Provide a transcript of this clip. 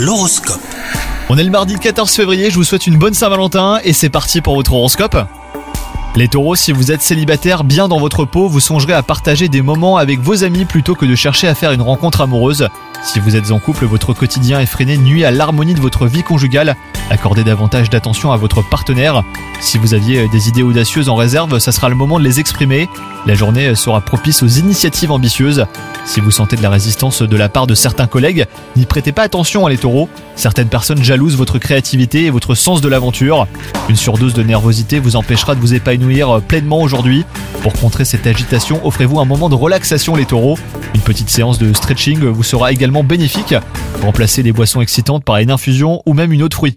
L'horoscope. On est le mardi 14 février, je vous souhaite une bonne Saint-Valentin et c'est parti pour votre horoscope. Les taureaux, si vous êtes célibataire bien dans votre peau, vous songerez à partager des moments avec vos amis plutôt que de chercher à faire une rencontre amoureuse. Si vous êtes en couple, votre quotidien effréné nuit à l'harmonie de votre vie conjugale. Accordez davantage d'attention à votre partenaire. Si vous aviez des idées audacieuses en réserve, ça sera le moment de les exprimer. La journée sera propice aux initiatives ambitieuses. Si vous sentez de la résistance de la part de certains collègues, n'y prêtez pas attention à les taureaux. Certaines personnes jalousent votre créativité et votre sens de l'aventure. Une surdose de nervosité vous empêchera de vous épanouir pleinement aujourd'hui. Pour contrer cette agitation, offrez-vous un moment de relaxation les taureaux. Une petite séance de stretching vous sera également bénéfique. Remplacez les boissons excitantes par une infusion ou même une eau de fruits.